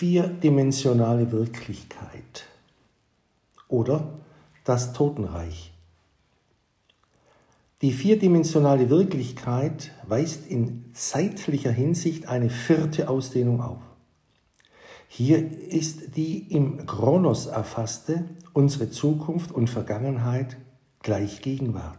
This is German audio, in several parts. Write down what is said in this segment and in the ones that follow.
vierdimensionale Wirklichkeit oder das Totenreich. Die vierdimensionale Wirklichkeit weist in zeitlicher Hinsicht eine vierte Ausdehnung auf. Hier ist die im Chronos erfasste unsere Zukunft und Vergangenheit gleich Gegenwart.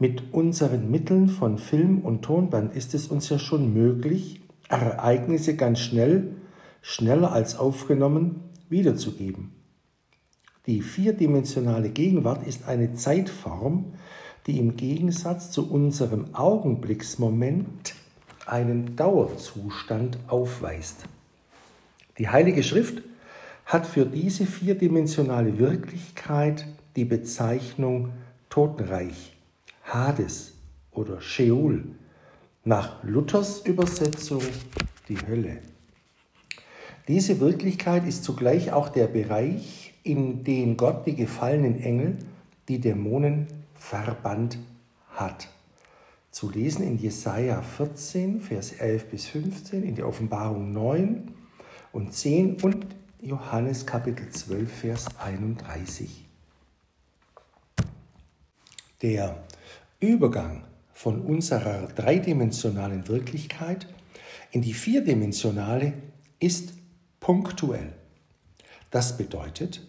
Mit unseren Mitteln von Film und Tonband ist es uns ja schon möglich, Ereignisse ganz schnell, schneller als aufgenommen, wiederzugeben. Die vierdimensionale Gegenwart ist eine Zeitform, die im Gegensatz zu unserem Augenblicksmoment einen Dauerzustand aufweist. Die Heilige Schrift hat für diese vierdimensionale Wirklichkeit die Bezeichnung Totenreich, Hades oder Sheol, nach Luthers Übersetzung die Hölle. Diese Wirklichkeit ist zugleich auch der Bereich, in den Gott die gefallenen Engel, die Dämonen, verbannt hat. Zu lesen in Jesaja 14, Vers 11 bis 15, in der Offenbarung 9 und 10 und Johannes Kapitel 12, Vers 31. Der Übergang von unserer dreidimensionalen Wirklichkeit in die vierdimensionale ist punktuell. Das bedeutet,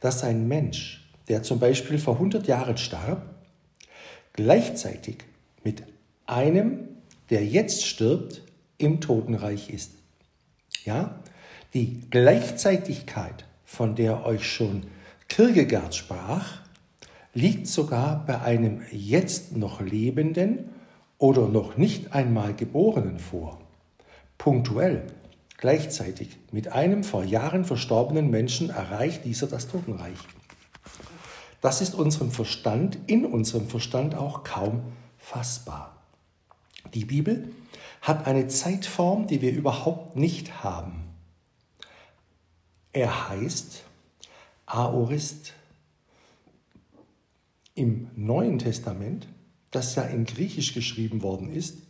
dass ein Mensch, der zum Beispiel vor 100 Jahren starb, gleichzeitig mit einem, der jetzt stirbt, im Totenreich ist. Ja, die Gleichzeitigkeit, von der euch schon Kierkegaard sprach, liegt sogar bei einem jetzt noch lebenden oder noch nicht einmal geborenen vor. Punktuell, gleichzeitig mit einem vor Jahren verstorbenen Menschen erreicht dieser das Totenreich. Das ist unserem Verstand, in unserem Verstand auch kaum fassbar. Die Bibel hat eine Zeitform, die wir überhaupt nicht haben. Er heißt Aorist. Im Neuen Testament, das ja in Griechisch geschrieben worden ist,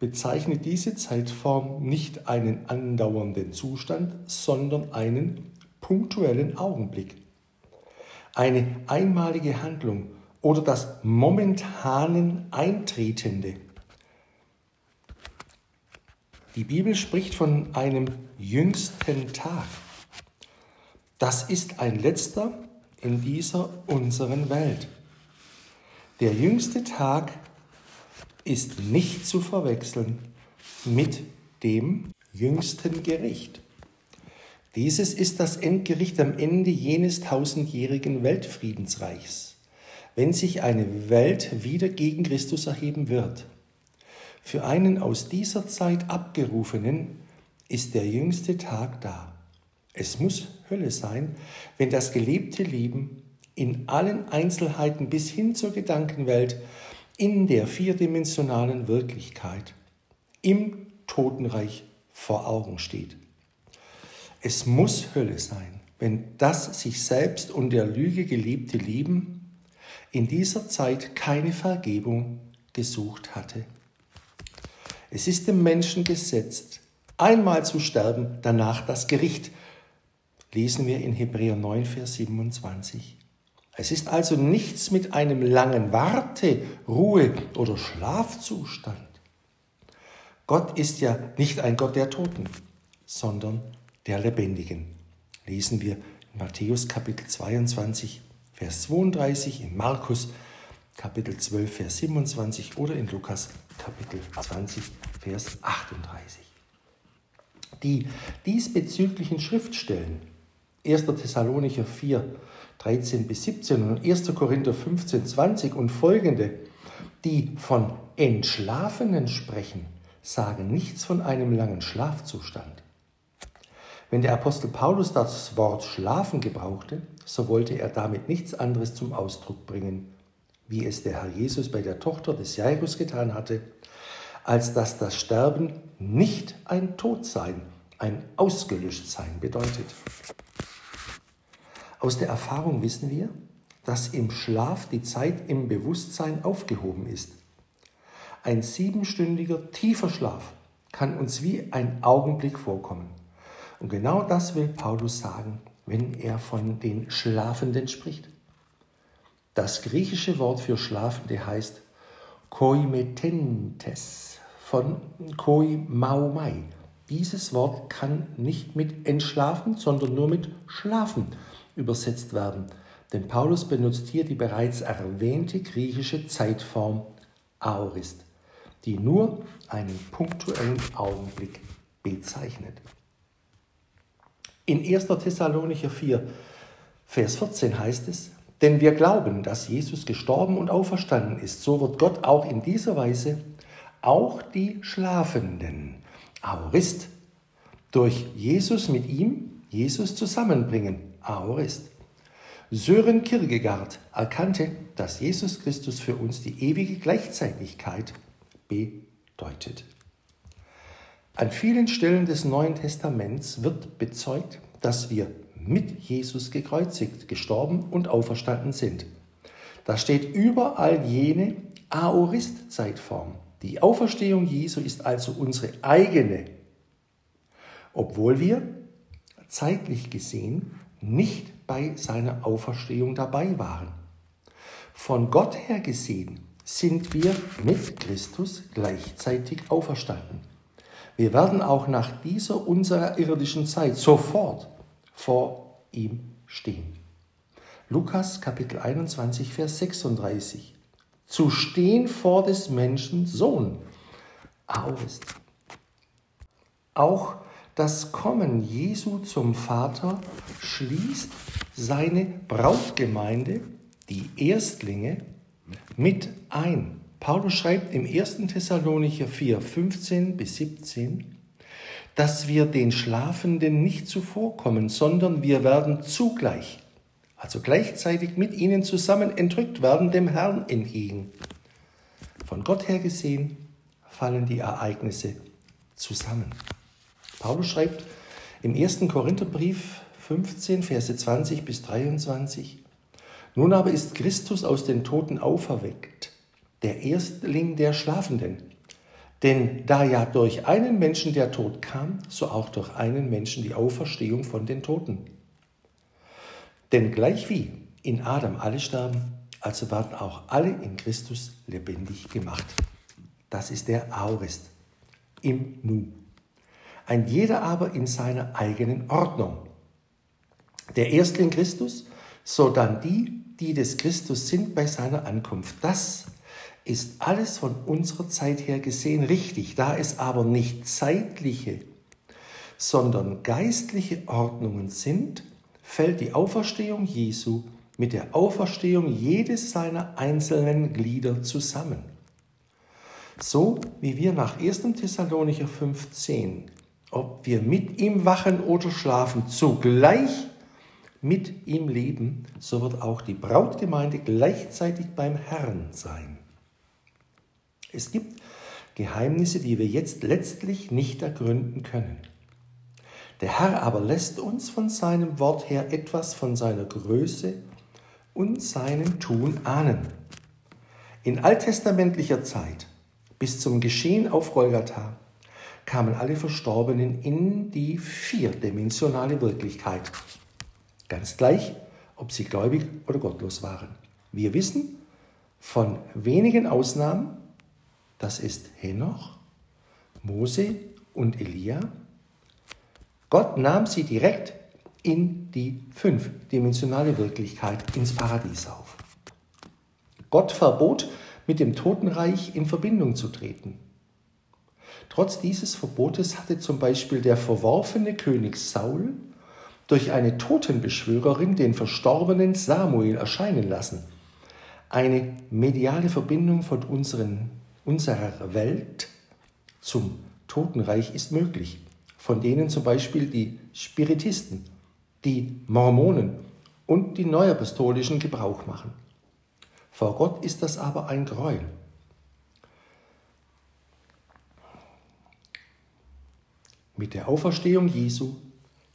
bezeichnet diese Zeitform nicht einen andauernden Zustand, sondern einen punktuellen Augenblick. Eine einmalige Handlung oder das momentanen Eintretende. Die Bibel spricht von einem jüngsten Tag. Das ist ein letzter in dieser unseren Welt. Der jüngste Tag ist nicht zu verwechseln mit dem jüngsten Gericht. Dieses ist das Endgericht am Ende jenes tausendjährigen Weltfriedensreichs, wenn sich eine Welt wieder gegen Christus erheben wird. Für einen aus dieser Zeit abgerufenen ist der jüngste Tag da. Es muss Hölle sein, wenn das gelebte Leben in allen Einzelheiten bis hin zur Gedankenwelt in der vierdimensionalen Wirklichkeit im Totenreich vor Augen steht. Es muss Hölle sein, wenn das sich selbst und der Lüge gelebte Leben in dieser Zeit keine Vergebung gesucht hatte. Es ist dem Menschen gesetzt, einmal zu sterben, danach das Gericht, lesen wir in Hebräer 9, Vers 27. Es ist also nichts mit einem langen Warte-, Ruhe- oder Schlafzustand. Gott ist ja nicht ein Gott der Toten, sondern der Lebendigen. Lesen wir in Matthäus Kapitel 22, Vers 32, in Markus Kapitel 12, Vers 27 oder in Lukas Kapitel 20, Vers 38. Die diesbezüglichen Schriftstellen 1. Thessalonicher 4, 13 bis 17 und 1. Korinther 15, 20 und folgende, die von Entschlafenen sprechen, sagen nichts von einem langen Schlafzustand. Wenn der Apostel Paulus das Wort schlafen gebrauchte, so wollte er damit nichts anderes zum Ausdruck bringen, wie es der Herr Jesus bei der Tochter des Jairus getan hatte, als dass das Sterben nicht ein Todsein, ein Ausgelöschtsein bedeutet. Aus der Erfahrung wissen wir, dass im Schlaf die Zeit im Bewusstsein aufgehoben ist. Ein siebenstündiger tiefer Schlaf kann uns wie ein Augenblick vorkommen. Und genau das will Paulus sagen, wenn er von den Schlafenden spricht. Das griechische Wort für Schlafende heißt koimetentes von koi maumai. Dieses Wort kann nicht mit entschlafen, sondern nur mit schlafen übersetzt werden. Denn Paulus benutzt hier die bereits erwähnte griechische Zeitform aorist, die nur einen punktuellen Augenblick bezeichnet. In 1. Thessalonicher 4, Vers 14 heißt es, denn wir glauben, dass Jesus gestorben und auferstanden ist, so wird Gott auch in dieser Weise auch die Schlafenden, Aorist, durch Jesus mit ihm, Jesus zusammenbringen, Aorist. Sören Kierkegaard erkannte, dass Jesus Christus für uns die ewige Gleichzeitigkeit bedeutet. An vielen Stellen des Neuen Testaments wird bezeugt, dass wir mit Jesus gekreuzigt, gestorben und auferstanden sind. Da steht überall jene Aorist-Zeitform. Die Auferstehung Jesu ist also unsere eigene, obwohl wir zeitlich gesehen nicht bei seiner Auferstehung dabei waren. Von Gott her gesehen sind wir mit Christus gleichzeitig auferstanden. Wir werden auch nach dieser unserer irdischen Zeit sofort vor ihm stehen. Lukas Kapitel 21, Vers 36. Zu stehen vor des Menschen Sohn. Aorist. Auch das Kommen Jesu zum Vater schließt seine Brautgemeinde, die Erstlinge, mit ein. Paulus schreibt im 1. Thessalonicher 4, 15 bis 17, dass wir den Schlafenden nicht zuvorkommen, sondern wir werden zugleich, also gleichzeitig mit ihnen zusammen entrückt werden, dem Herrn entgegen. Von Gott her gesehen fallen die Ereignisse zusammen. Paulus schreibt im 1. Korintherbrief 15, Verse 20 bis 23, Nun aber ist Christus aus den Toten auferweckt, der Erstling der Schlafenden. Denn da ja durch einen Menschen der Tod kam, so auch durch einen Menschen die Auferstehung von den Toten. Denn gleichwie in Adam alle sterben, also werden auch alle in Christus lebendig gemacht. Das ist der Aurist im Nu ein jeder aber in seiner eigenen Ordnung. Der Erstling Christus, so dann die, die des Christus sind bei seiner Ankunft. Das ist alles von unserer Zeit her gesehen richtig, da es aber nicht zeitliche, sondern geistliche Ordnungen sind, fällt die Auferstehung Jesu mit der Auferstehung jedes seiner einzelnen Glieder zusammen. So wie wir nach 1. Thessalonicher 15 ob wir mit ihm wachen oder schlafen, zugleich mit ihm leben, so wird auch die Brautgemeinde gleichzeitig beim Herrn sein. Es gibt Geheimnisse, die wir jetzt letztlich nicht ergründen können. Der Herr aber lässt uns von seinem Wort her etwas von seiner Größe und seinem Tun ahnen. In alttestamentlicher Zeit bis zum Geschehen auf Golgatha kamen alle Verstorbenen in die vierdimensionale Wirklichkeit. Ganz gleich, ob sie gläubig oder gottlos waren. Wir wissen von wenigen Ausnahmen, das ist Henoch, Mose und Elia. Gott nahm sie direkt in die fünfdimensionale Wirklichkeit, ins Paradies auf. Gott verbot, mit dem Totenreich in Verbindung zu treten. Trotz dieses Verbotes hatte zum Beispiel der verworfene König Saul durch eine Totenbeschwörerin den verstorbenen Samuel erscheinen lassen. Eine mediale Verbindung von unseren, unserer Welt zum Totenreich ist möglich, von denen zum Beispiel die Spiritisten, die Mormonen und die Neuapostolischen Gebrauch machen. Vor Gott ist das aber ein Gräuel. Mit der Auferstehung Jesu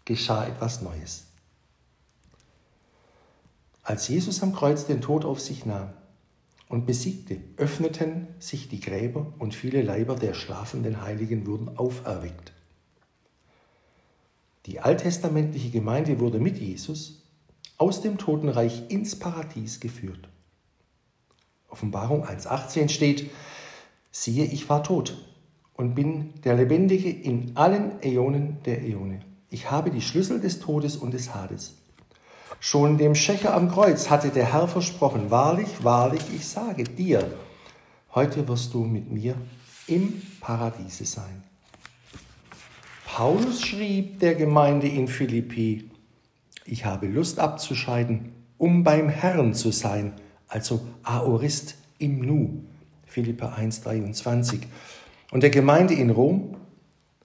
geschah etwas Neues. Als Jesus am Kreuz den Tod auf sich nahm und besiegte, öffneten sich die Gräber und viele Leiber der schlafenden Heiligen wurden auferweckt. Die alttestamentliche Gemeinde wurde mit Jesus aus dem Totenreich ins Paradies geführt. Offenbarung 1.18 steht, siehe, ich war tot und bin der Lebendige in allen Äonen der Äone. Ich habe die Schlüssel des Todes und des Hades. Schon dem Schächer am Kreuz hatte der Herr versprochen, wahrlich, wahrlich, ich sage dir, heute wirst du mit mir im Paradiese sein. Paulus schrieb der Gemeinde in Philippi, ich habe Lust abzuscheiden, um beim Herrn zu sein, also Aorist im Nu. Philippa 1, 23. Und der Gemeinde in Rom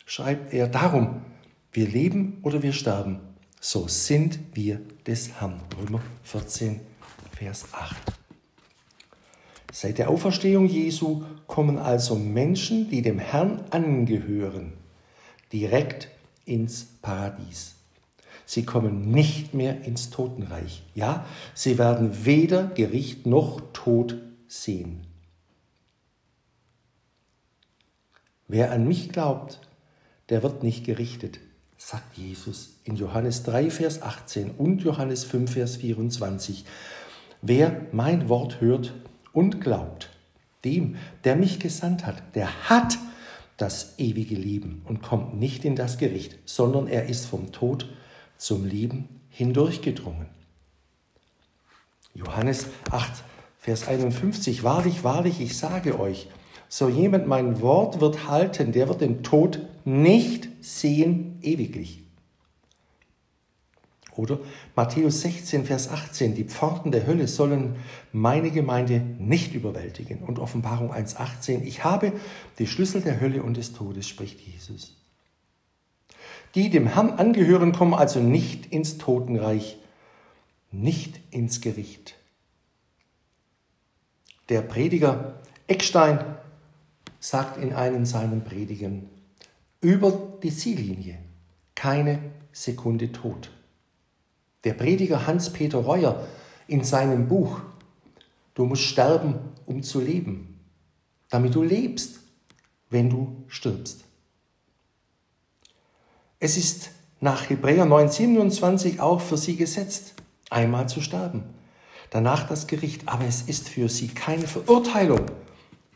schreibt er darum, wir leben oder wir sterben, so sind wir des Herrn. Römer 14, Vers 8. Seit der Auferstehung Jesu kommen also Menschen, die dem Herrn angehören, direkt ins Paradies. Sie kommen nicht mehr ins Totenreich. Ja, sie werden weder Gericht noch Tod sehen. Wer an mich glaubt, der wird nicht gerichtet sagt Jesus in Johannes 3, Vers 18 und Johannes 5, Vers 24. Wer mein Wort hört und glaubt, dem, der mich gesandt hat, der hat das ewige Leben und kommt nicht in das Gericht, sondern er ist vom Tod zum Leben hindurchgedrungen. Johannes 8, Vers 51. Wahrlich, wahrlich, ich sage euch, so jemand mein Wort wird halten, der wird den Tod nicht sehen ewiglich. Oder Matthäus 16, Vers 18, die Pforten der Hölle sollen meine Gemeinde nicht überwältigen. Und Offenbarung 1, 18, ich habe die Schlüssel der Hölle und des Todes, spricht Jesus. Die dem Herrn angehören, kommen also nicht ins Totenreich, nicht ins Gericht. Der Prediger Eckstein sagt in einem seinen Predigen, über die Ziellinie, keine Sekunde tot. Der Prediger Hans-Peter Reuer in seinem Buch Du musst sterben, um zu leben, damit du lebst, wenn du stirbst. Es ist nach Hebräer 9:27 auch für sie gesetzt, einmal zu sterben, danach das Gericht, aber es ist für sie keine Verurteilung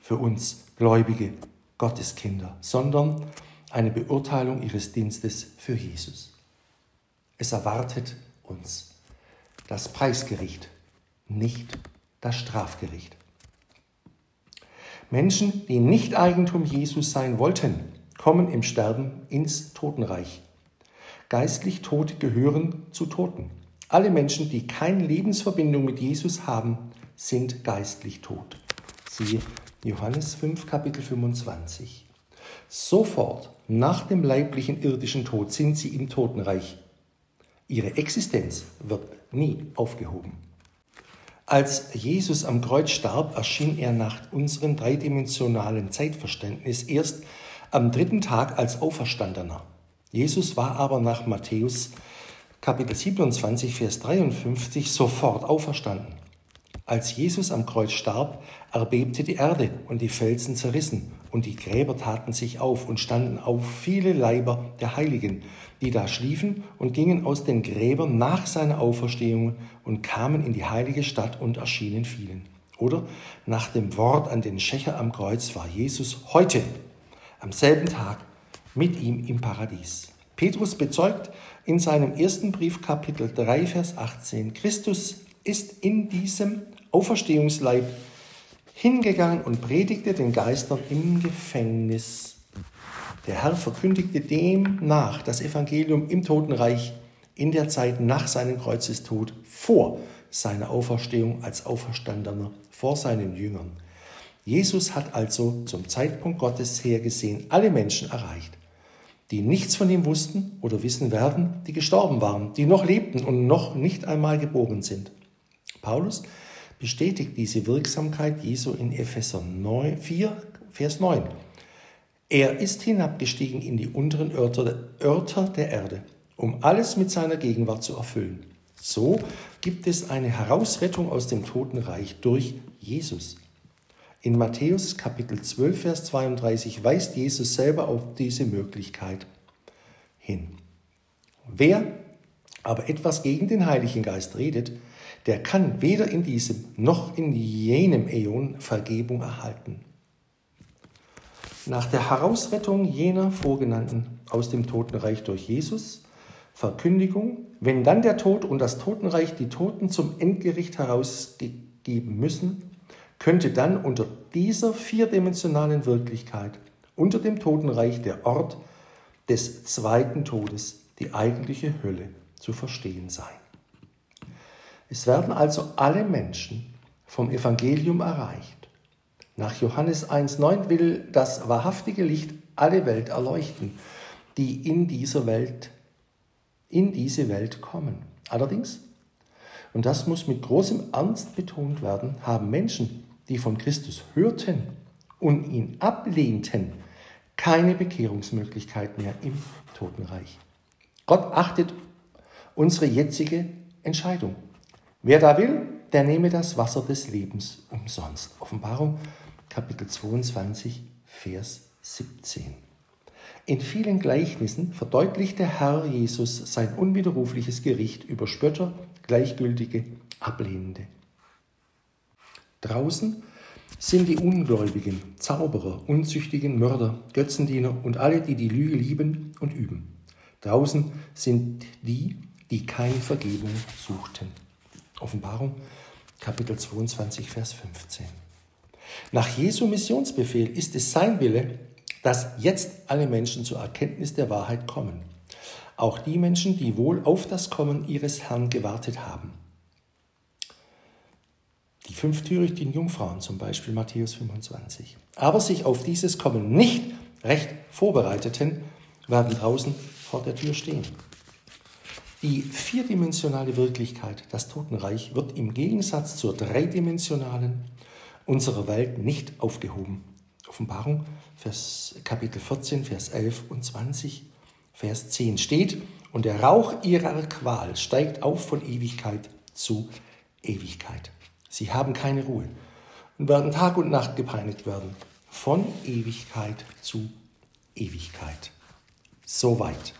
für uns gläubige Gotteskinder, sondern eine Beurteilung ihres Dienstes für Jesus. Es erwartet uns das Preisgericht, nicht das Strafgericht. Menschen, die nicht Eigentum Jesus sein wollten, kommen im Sterben ins Totenreich. Geistlich Tote gehören zu Toten. Alle Menschen, die keine Lebensverbindung mit Jesus haben, sind geistlich tot. Siehe Johannes 5, Kapitel 25. Sofort nach dem leiblichen irdischen Tod sind sie im Totenreich. Ihre Existenz wird nie aufgehoben. Als Jesus am Kreuz starb, erschien er nach unserem dreidimensionalen Zeitverständnis erst am dritten Tag als Auferstandener. Jesus war aber nach Matthäus Kapitel 27, Vers 53 sofort auferstanden. Als Jesus am Kreuz starb, erbebte die Erde und die Felsen zerrissen und die Gräber taten sich auf und standen auf viele Leiber der Heiligen, die da schliefen und gingen aus den Gräbern nach seiner Auferstehung und kamen in die heilige Stadt und erschienen vielen. Oder nach dem Wort an den Schächer am Kreuz war Jesus heute, am selben Tag, mit ihm im Paradies. Petrus bezeugt in seinem ersten Brief Kapitel 3, Vers 18, Christus ist in diesem Auferstehungsleib hingegangen und predigte den Geistern im Gefängnis. Der Herr verkündigte dem nach das Evangelium im Totenreich in der Zeit nach seinem Kreuzestod vor seiner Auferstehung als Auferstandener vor seinen Jüngern. Jesus hat also zum Zeitpunkt Gottes hergesehen alle Menschen erreicht, die nichts von ihm wussten oder wissen werden, die gestorben waren, die noch lebten und noch nicht einmal geboren sind. Paulus bestätigt diese Wirksamkeit Jesu in Epheser 9, 4, Vers 9. Er ist hinabgestiegen in die unteren Örter, der Erde, um alles mit seiner Gegenwart zu erfüllen. So gibt es eine Herausrettung aus dem Totenreich durch Jesus. In Matthäus Kapitel 12, Vers 32 weist Jesus selber auf diese Möglichkeit hin. Wer aber etwas gegen den Heiligen Geist redet, der kann weder in diesem noch in jenem Äon Vergebung erhalten. Nach der Herausrettung jener Vorgenannten aus dem Totenreich durch Jesus, Verkündigung, wenn dann der Tod und das Totenreich die Toten zum Endgericht herausgeben müssen, könnte dann unter dieser vierdimensionalen Wirklichkeit, unter dem Totenreich, der Ort des zweiten Todes, die eigentliche Hölle, zu verstehen sein. Es werden also alle Menschen vom Evangelium erreicht. Nach Johannes 1.9 will das wahrhaftige Licht alle Welt erleuchten, die in dieser Welt, in diese Welt kommen. Allerdings, und das muss mit großem Ernst betont werden, haben Menschen, die von Christus hörten und ihn ablehnten, keine Bekehrungsmöglichkeit mehr im Totenreich. Gott achtet unsere jetzige Entscheidung. Wer da will, der nehme das Wasser des Lebens umsonst. Offenbarung Kapitel 22, Vers 17. In vielen Gleichnissen verdeutlicht der Herr Jesus sein unwiderrufliches Gericht über Spötter, Gleichgültige, Ablehnende. Draußen sind die Ungläubigen, Zauberer, Unzüchtigen, Mörder, Götzendiener und alle, die die Lüge lieben und üben. Draußen sind die, die keine Vergebung suchten. Offenbarung Kapitel 22, Vers 15. Nach Jesu Missionsbefehl ist es sein Wille, dass jetzt alle Menschen zur Erkenntnis der Wahrheit kommen. Auch die Menschen, die wohl auf das Kommen ihres Herrn gewartet haben. Die fünf törichten Jungfrauen zum Beispiel, Matthäus 25. Aber sich auf dieses Kommen nicht recht vorbereiteten, werden draußen vor der Tür stehen. Die vierdimensionale Wirklichkeit, das Totenreich, wird im Gegensatz zur dreidimensionalen unserer Welt nicht aufgehoben. Offenbarung, Vers, Kapitel 14, Vers 11 und 20, Vers 10 steht, und der Rauch ihrer Qual steigt auf von Ewigkeit zu Ewigkeit. Sie haben keine Ruhe und werden Tag und Nacht gepeinigt werden, von Ewigkeit zu Ewigkeit. Soweit.